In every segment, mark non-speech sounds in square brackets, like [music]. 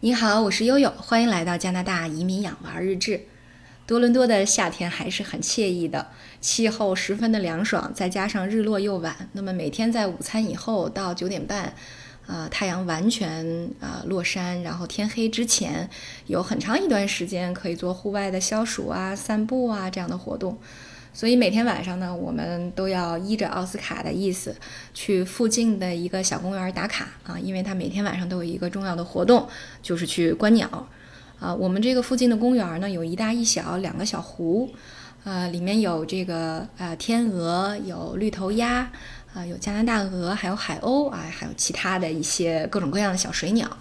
你好，我是悠悠，欢迎来到加拿大移民养娃日志。多伦多的夏天还是很惬意的，气候十分的凉爽，再加上日落又晚，那么每天在午餐以后到九点半，啊，太阳完全啊落山，然后天黑之前，有很长一段时间可以做户外的消暑啊、散步啊这样的活动。所以每天晚上呢，我们都要依着奥斯卡的意思，去附近的一个小公园打卡啊，因为它每天晚上都有一个重要的活动，就是去观鸟。啊，我们这个附近的公园呢，有一大一小两个小湖，呃，里面有这个呃天鹅，有绿头鸭，啊，有加拿大鹅，还有海鸥啊，还有其他的一些各种各样的小水鸟。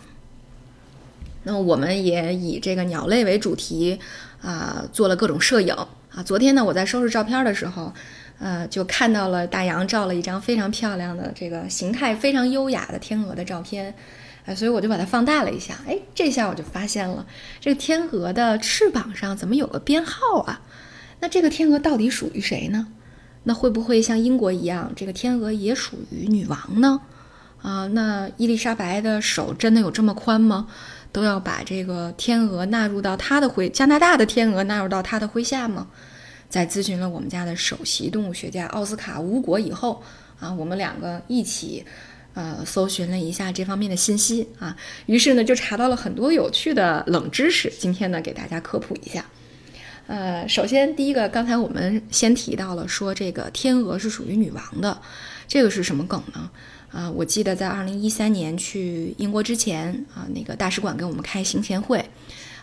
那我们也以这个鸟类为主题，啊，做了各种摄影。啊，昨天呢，我在收拾照片的时候，呃，就看到了大洋照了一张非常漂亮的这个形态非常优雅的天鹅的照片，哎，所以我就把它放大了一下，哎，这下我就发现了这个天鹅的翅膀上怎么有个编号啊？那这个天鹅到底属于谁呢？那会不会像英国一样，这个天鹅也属于女王呢？啊，那伊丽莎白的手真的有这么宽吗？都要把这个天鹅纳入到他的麾，加拿大的天鹅纳入到他的麾下吗？在咨询了我们家的首席动物学家奥斯卡无果以后，啊，我们两个一起，呃，搜寻了一下这方面的信息啊，于是呢，就查到了很多有趣的冷知识。今天呢，给大家科普一下。呃，首先第一个，刚才我们先提到了说这个天鹅是属于女王的，这个是什么梗呢？啊，我记得在二零一三年去英国之前啊，那个大使馆给我们开行前会，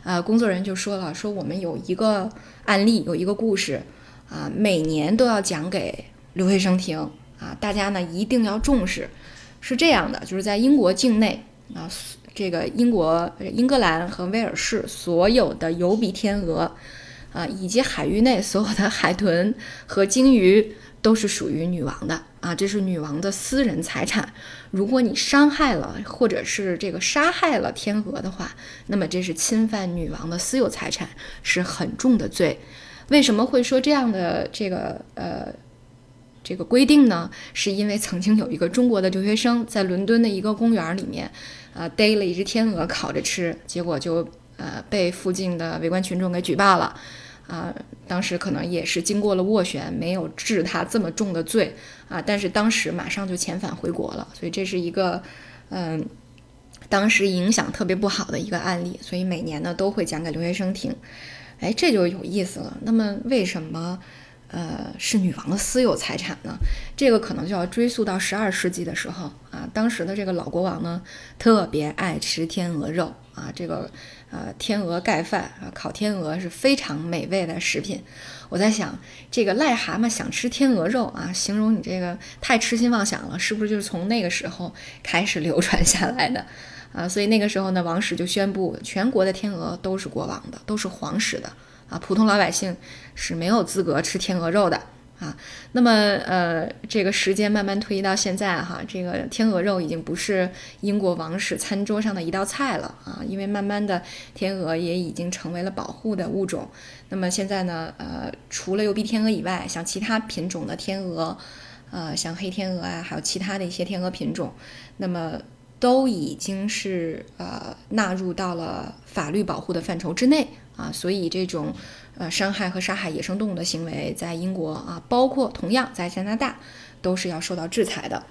呃，工作人员就说了，说我们有一个案例，有一个故事，啊，每年都要讲给留学生听啊，大家呢一定要重视。是这样的，就是在英国境内啊，这个英国、英格兰和威尔士所有的有比天鹅啊，以及海域内所有的海豚和鲸鱼。都是属于女王的啊，这是女王的私人财产。如果你伤害了或者是这个杀害了天鹅的话，那么这是侵犯女王的私有财产，是很重的罪。为什么会说这样的这个呃这个规定呢？是因为曾经有一个中国的留学生在伦敦的一个公园里面，呃逮了一只天鹅烤着吃，结果就呃被附近的围观群众给举报了。啊，当时可能也是经过了斡旋，没有治他这么重的罪啊。但是当时马上就遣返回国了，所以这是一个，嗯，当时影响特别不好的一个案例。所以每年呢都会讲给留学生听。哎，这就有意思了。那么为什么，呃，是女王的私有财产呢？这个可能就要追溯到十二世纪的时候啊。当时的这个老国王呢，特别爱吃天鹅肉啊，这个。呃，天鹅盖饭啊，烤天鹅是非常美味的食品。我在想，这个癞蛤蟆想吃天鹅肉啊，形容你这个太痴心妄想了，是不是就是从那个时候开始流传下来的啊？所以那个时候呢，王室就宣布，全国的天鹅都是国王的，都是皇室的啊，普通老百姓是没有资格吃天鹅肉的。啊，那么呃，这个时间慢慢推移到现在哈，这个天鹅肉已经不是英国王室餐桌上的一道菜了啊，因为慢慢的天鹅也已经成为了保护的物种。那么现在呢，呃，除了有鼻天鹅以外，像其他品种的天鹅，呃，像黑天鹅啊，还有其他的一些天鹅品种，那么都已经是呃纳入到了法律保护的范畴之内啊，所以这种。呃，伤害和杀害野生动物的行为，在英国啊，包括同样在加拿大，都是要受到制裁的。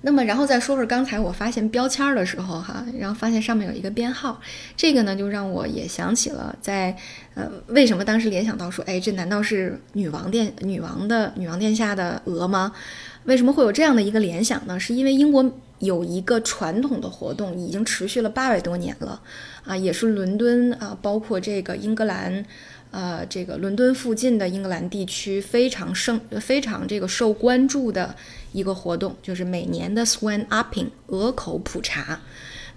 那么，然后再说说刚才我发现标签的时候，哈，然后发现上面有一个编号，这个呢，就让我也想起了在呃，为什么当时联想到说，哎，这难道是女王殿女王的女王殿下的鹅吗？为什么会有这样的一个联想呢？是因为英国。有一个传统的活动，已经持续了八百多年了，啊，也是伦敦啊，包括这个英格兰，呃，这个伦敦附近的英格兰地区非常盛、非常这个受关注的一个活动，就是每年的 Swan Upping 鹅口普查。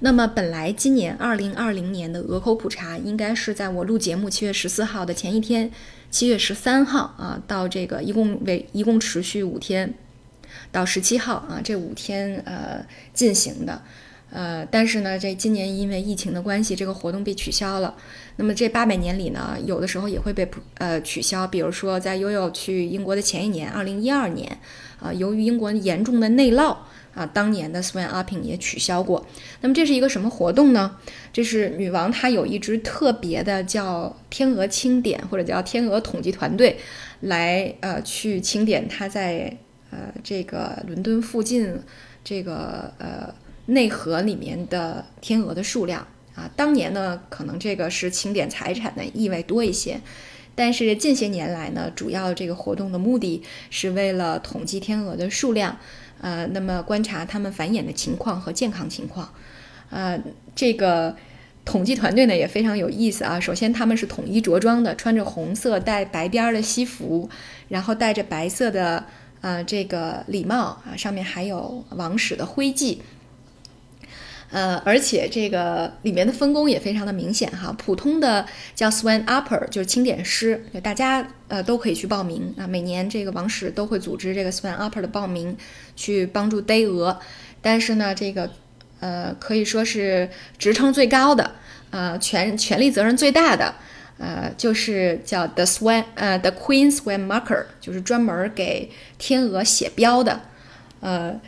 那么本来今年二零二零年的鹅口普查应该是在我录节目七月十四号的前一天，七月十三号啊，到这个一共为一共持续五天。到十七号啊，这五天呃进行的，呃，但是呢，这今年因为疫情的关系，这个活动被取消了。那么这八百年里呢，有的时候也会被呃取消，比如说在悠悠去英国的前一年，二零一二年，啊，由于英国严重的内涝。啊，当年的 Swan Upping 也取消过。那么这是一个什么活动呢？这是女王她有一支特别的叫天鹅清点或者叫天鹅统计团队，来呃去清点她在呃这个伦敦附近这个呃内河里面的天鹅的数量啊。当年呢，可能这个是清点财产的意味多一些，但是近些年来呢，主要这个活动的目的是为了统计天鹅的数量。呃，那么观察它们繁衍的情况和健康情况，呃，这个统计团队呢也非常有意思啊。首先他们是统一着装的，穿着红色带白边的西服，然后戴着白色的呃这个礼帽啊，上面还有王室的徽记。呃，而且这个里面的分工也非常的明显哈。普通的叫 Swan Upper，就是清点师，就大家呃都可以去报名啊。每年这个王室都会组织这个 Swan Upper 的报名，去帮助逮鹅。但是呢，这个呃可以说是职称最高的，呃权权力责任最大的，呃就是叫 The Swan，呃 The Queen Swan Marker，就是专门给天鹅写标的，呃。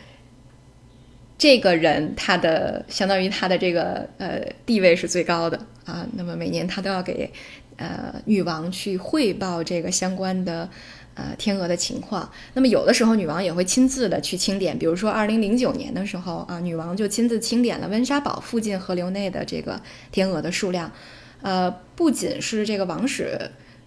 这个人他的相当于他的这个呃地位是最高的啊，那么每年他都要给呃女王去汇报这个相关的呃天鹅的情况。那么有的时候女王也会亲自的去清点，比如说二零零九年的时候啊，女王就亲自清点了温莎堡附近河流内的这个天鹅的数量。呃，不仅是这个王室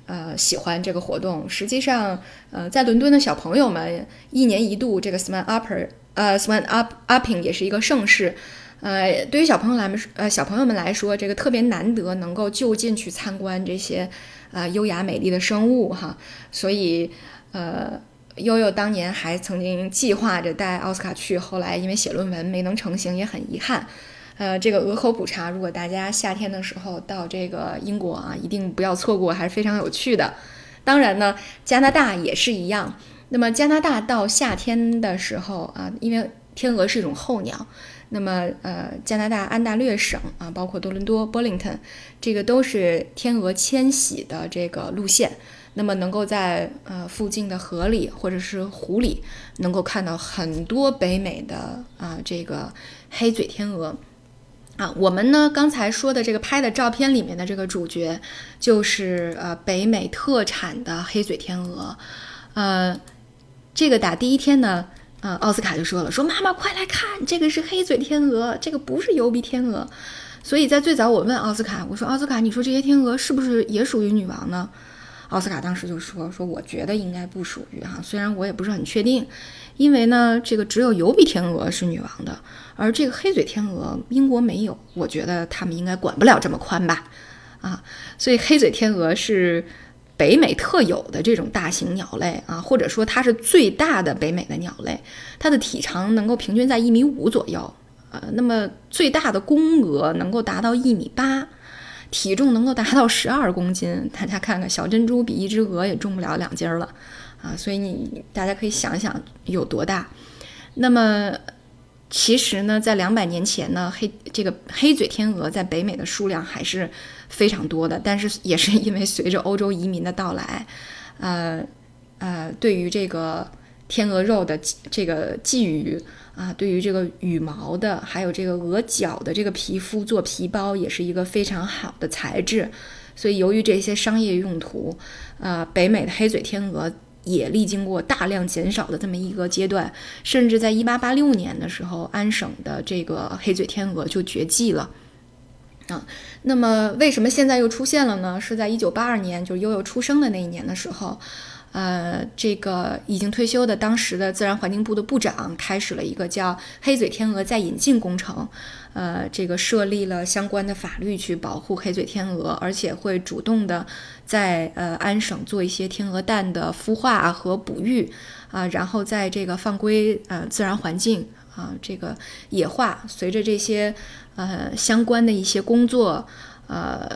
呃喜欢这个活动，实际上呃在伦敦的小朋友们一年一度这个 Swan Upper。呃，Swan Up Upping 也是一个盛事，呃，对于小朋友来说，呃，小朋友们来说，这个特别难得能够就近去参观这些，呃，优雅美丽的生物哈，所以，呃，悠悠当年还曾经计划着带奥斯卡去，后来因为写论文没能成行，也很遗憾。呃，这个鹅口普茶，如果大家夏天的时候到这个英国啊，一定不要错过，还是非常有趣的。当然呢，加拿大也是一样。那么加拿大到夏天的时候啊，因为天鹅是一种候鸟，那么呃，加拿大安大略省啊，包括多伦多 （Burlington），这个都是天鹅迁徙的这个路线。那么能够在呃附近的河里或者是湖里，能够看到很多北美的啊这个黑嘴天鹅啊。我们呢刚才说的这个拍的照片里面的这个主角，就是呃北美特产的黑嘴天鹅，呃。这个打第一天呢，呃，奥斯卡就说了，说妈妈快来看，这个是黑嘴天鹅，这个不是油鼻天鹅。所以在最早我问奥斯卡，我说奥斯卡，你说这些天鹅是不是也属于女王呢？奥斯卡当时就说，说我觉得应该不属于哈，虽然我也不是很确定，因为呢，这个只有油比天鹅是女王的，而这个黑嘴天鹅英国没有，我觉得他们应该管不了这么宽吧，啊，所以黑嘴天鹅是。北美特有的这种大型鸟类啊，或者说它是最大的北美的鸟类，它的体长能够平均在一米五左右，呃，那么最大的公鹅能够达到一米八，体重能够达到十二公斤。大家看看，小珍珠比一只鹅也重不了两斤了啊，所以你大家可以想想有多大。那么。其实呢，在两百年前呢，黑这个黑嘴天鹅在北美的数量还是非常多的。但是也是因为随着欧洲移民的到来，呃呃，对于这个天鹅肉的这个鲫鱼啊，对于这个羽毛的，还有这个鹅脚的这个皮肤做皮包，也是一个非常好的材质。所以由于这些商业用途，呃，北美的黑嘴天鹅。也历经过大量减少的这么一个阶段，甚至在一八八六年的时候，安省的这个黑嘴天鹅就绝迹了。啊，那么为什么现在又出现了呢？是在一九八二年，就是悠悠出生的那一年的时候。呃，这个已经退休的当时的自然环境部的部长开始了一个叫“黑嘴天鹅再引进工程”，呃，这个设立了相关的法律去保护黑嘴天鹅，而且会主动的在呃安省做一些天鹅蛋的孵化和哺育啊，然后在这个放归呃自然环境啊，这个野化，随着这些呃相关的一些工作，呃，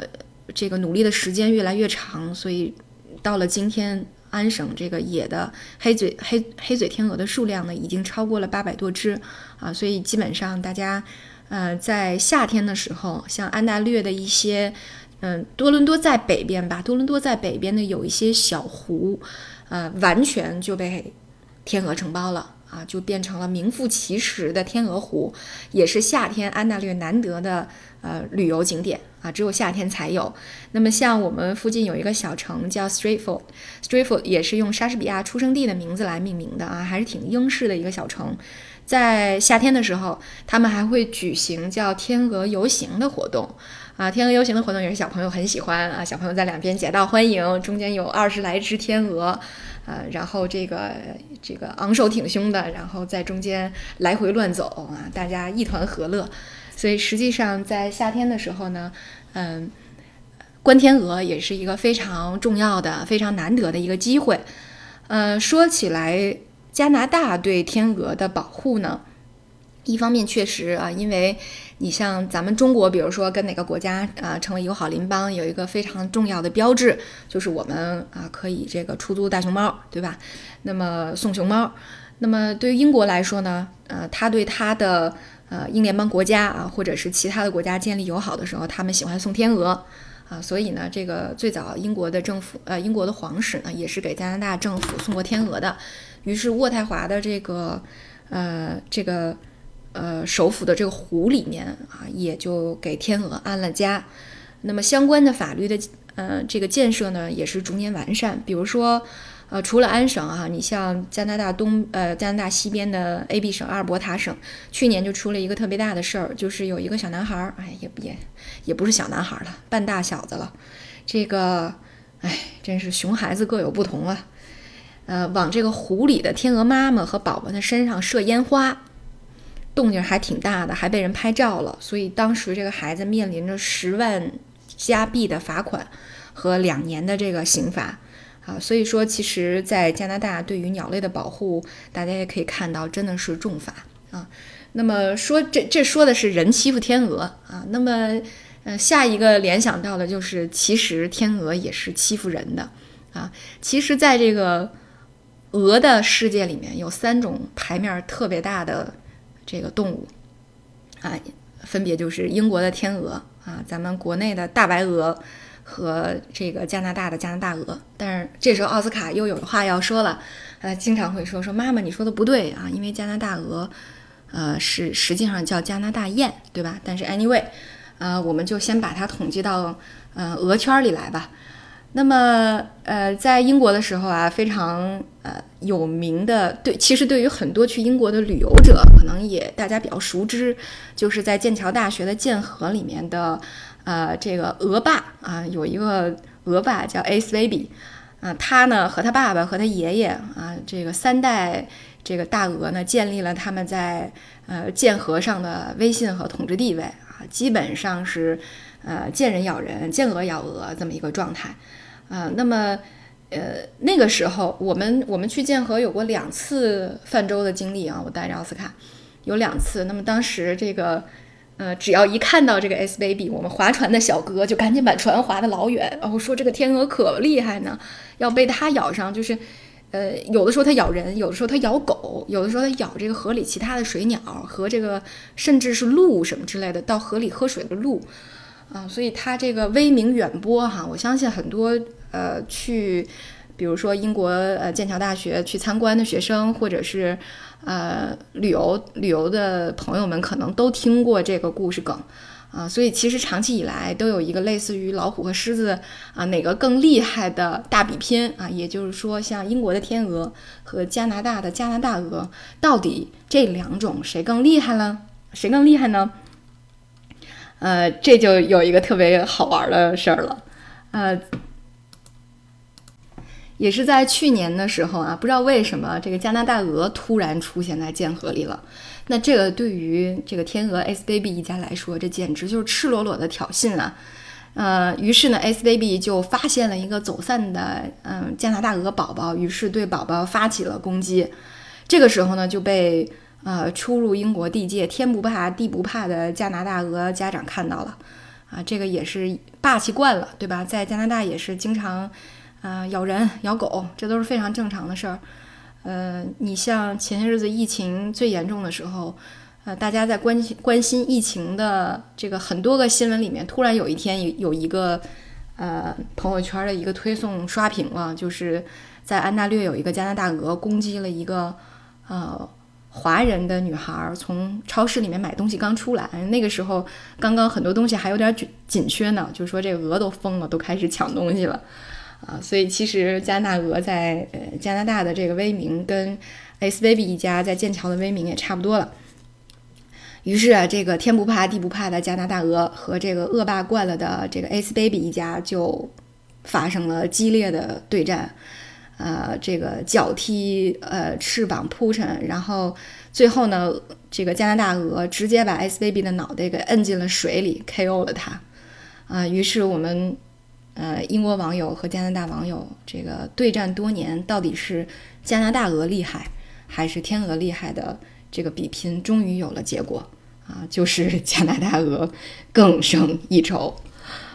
这个努力的时间越来越长，所以到了今天。安省这个野的黑嘴黑黑嘴天鹅的数量呢，已经超过了八百多只啊，所以基本上大家，呃，在夏天的时候，像安大略的一些，嗯，多伦多在北边吧，多伦多在北边的有一些小湖，呃，完全就被天鹅承包了。啊，就变成了名副其实的天鹅湖，也是夏天安大略难得的呃旅游景点啊，只有夏天才有。那么像我们附近有一个小城叫 Stratford，Stratford 也是用莎士比亚出生地的名字来命名的啊，还是挺英式的一个小城。在夏天的时候，他们还会举行叫天鹅游行的活动啊，天鹅游行的活动也是小朋友很喜欢啊，小朋友在两边夹道欢迎，中间有二十来只天鹅。啊，然后这个这个昂首挺胸的，然后在中间来回乱走啊，大家一团和乐。所以实际上在夏天的时候呢，嗯，观天鹅也是一个非常重要的、非常难得的一个机会。呃，说起来，加拿大对天鹅的保护呢？一方面确实啊，因为你像咱们中国，比如说跟哪个国家啊成为友好邻邦，有一个非常重要的标志，就是我们啊可以这个出租大熊猫，对吧？那么送熊猫。那么对于英国来说呢，呃，他对他的呃英联邦国家啊，或者是其他的国家建立友好的时候，他们喜欢送天鹅啊。所以呢，这个最早英国的政府，呃，英国的皇室呢，也是给加拿大政府送过天鹅的。于是渥太华的这个，呃，这个。呃，首府的这个湖里面啊，也就给天鹅安了家。那么相关的法律的呃这个建设呢，也是逐年完善。比如说，呃，除了安省啊，你像加拿大东呃加拿大西边的 A.B 省阿尔伯塔省，去年就出了一个特别大的事儿，就是有一个小男孩儿，哎，也也也不是小男孩了，半大小子了。这个，哎，真是熊孩子各有不同啊。呃，往这个湖里的天鹅妈妈和宝宝的身上射烟花。动静还挺大的，还被人拍照了，所以当时这个孩子面临着十万加币的罚款和两年的这个刑罚啊。所以说，其实，在加拿大对于鸟类的保护，大家也可以看到，真的是重罚啊。那么说，这这说的是人欺负天鹅啊。那么，呃，下一个联想到的就是，其实天鹅也是欺负人的啊。其实，在这个鹅的世界里面，有三种牌面特别大的。这个动物啊，分别就是英国的天鹅啊，咱们国内的大白鹅和这个加拿大的加拿大鹅。但是这时候奥斯卡又有话要说了，呃，经常会说说妈妈，你说的不对啊，因为加拿大鹅，呃，是实际上叫加拿大雁，对吧？但是 anyway，呃，我们就先把它统计到呃鹅圈里来吧。那么，呃，在英国的时候啊，非常呃有名的，对，其实对于很多去英国的旅游者，可能也大家比较熟知，就是在剑桥大学的剑河里面的，呃，这个鹅爸啊，有一个鹅爸叫 Ace Baby，啊，他呢和他爸爸和他爷爷啊，这个三代这个大鹅呢，建立了他们在呃剑河上的威信和统治地位啊，基本上是呃见人咬人，见鹅咬鹅这么一个状态。啊，那么，呃，那个时候我们我们去剑河有过两次泛舟的经历啊，我带着奥斯卡有两次。那么当时这个，呃，只要一看到这个 S baby，我们划船的小哥就赶紧把船划得老远，然后说这个天鹅可厉害呢，要被它咬上，就是，呃，有的时候它咬人，有的时候它咬狗，有的时候它咬这个河里其他的水鸟和这个甚至是鹿什么之类的到河里喝水的鹿，啊，所以它这个威名远播哈，我相信很多。呃，去，比如说英国呃剑桥大学去参观的学生，或者是呃旅游旅游的朋友们，可能都听过这个故事梗啊。所以其实长期以来都有一个类似于老虎和狮子啊哪个更厉害的大比拼啊。也就是说，像英国的天鹅和加拿大的加拿大鹅，到底这两种谁更厉害了？谁更厉害呢？呃，这就有一个特别好玩的事儿了，呃。也是在去年的时候啊，不知道为什么这个加拿大鹅突然出现在剑河里了。那这个对于这个天鹅 S baby 一家来说，这简直就是赤裸裸的挑衅啊！呃，于是呢，S baby 就发现了一个走散的嗯加拿大鹅宝宝，于是对宝宝发起了攻击。这个时候呢，就被呃出入英国地界天不怕地不怕的加拿大鹅家长看到了啊，这个也是霸气惯了，对吧？在加拿大也是经常。啊，咬人、咬狗，这都是非常正常的事儿。呃，你像前些日子疫情最严重的时候，呃，大家在关心关心疫情的这个很多个新闻里面，突然有一天有有一个呃朋友圈的一个推送刷屏了，就是在安大略有一个加拿大鹅攻击了一个呃华人的女孩，从超市里面买东西刚出来，那个时候刚刚很多东西还有点紧紧缺呢，就说这鹅都疯了，都开始抢东西了啊，所以其实加拿大鹅在呃加拿大的这个威名跟 S Baby 一家在剑桥的威名也差不多了。于是啊，这个天不怕地不怕的加拿大鹅和这个恶霸惯了的这个 Ace Baby 一家就发生了激烈的对战，呃，这个脚踢，呃，翅膀扑腾，然后最后呢，这个加拿大鹅直接把 Ace Baby 的脑袋给摁进了水里，KO 了他。啊，于是我们，呃，英国网友和加拿大网友这个对战多年，到底是加拿大鹅厉害还是天鹅厉害的？这个比拼终于有了结果啊，就是 [laughs] 加拿大鹅更胜一筹，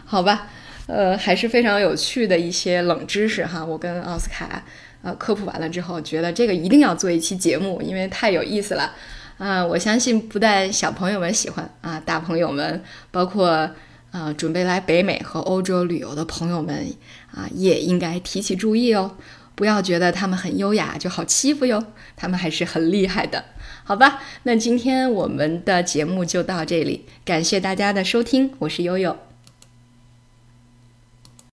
好吧？[laughs] 呃，还是非常有趣的一些冷知识哈。我跟奥斯卡呃科普完了之后，觉得这个一定要做一期节目，因为太有意思了啊！我相信不但小朋友们喜欢啊，大朋友们，包括啊准备来北美和欧洲旅游的朋友们啊，也应该提起注意哦，不要觉得他们很优雅就好欺负哟，他们还是很厉害的。好吧，那今天我们的节目就到这里，感谢大家的收听，我是悠悠。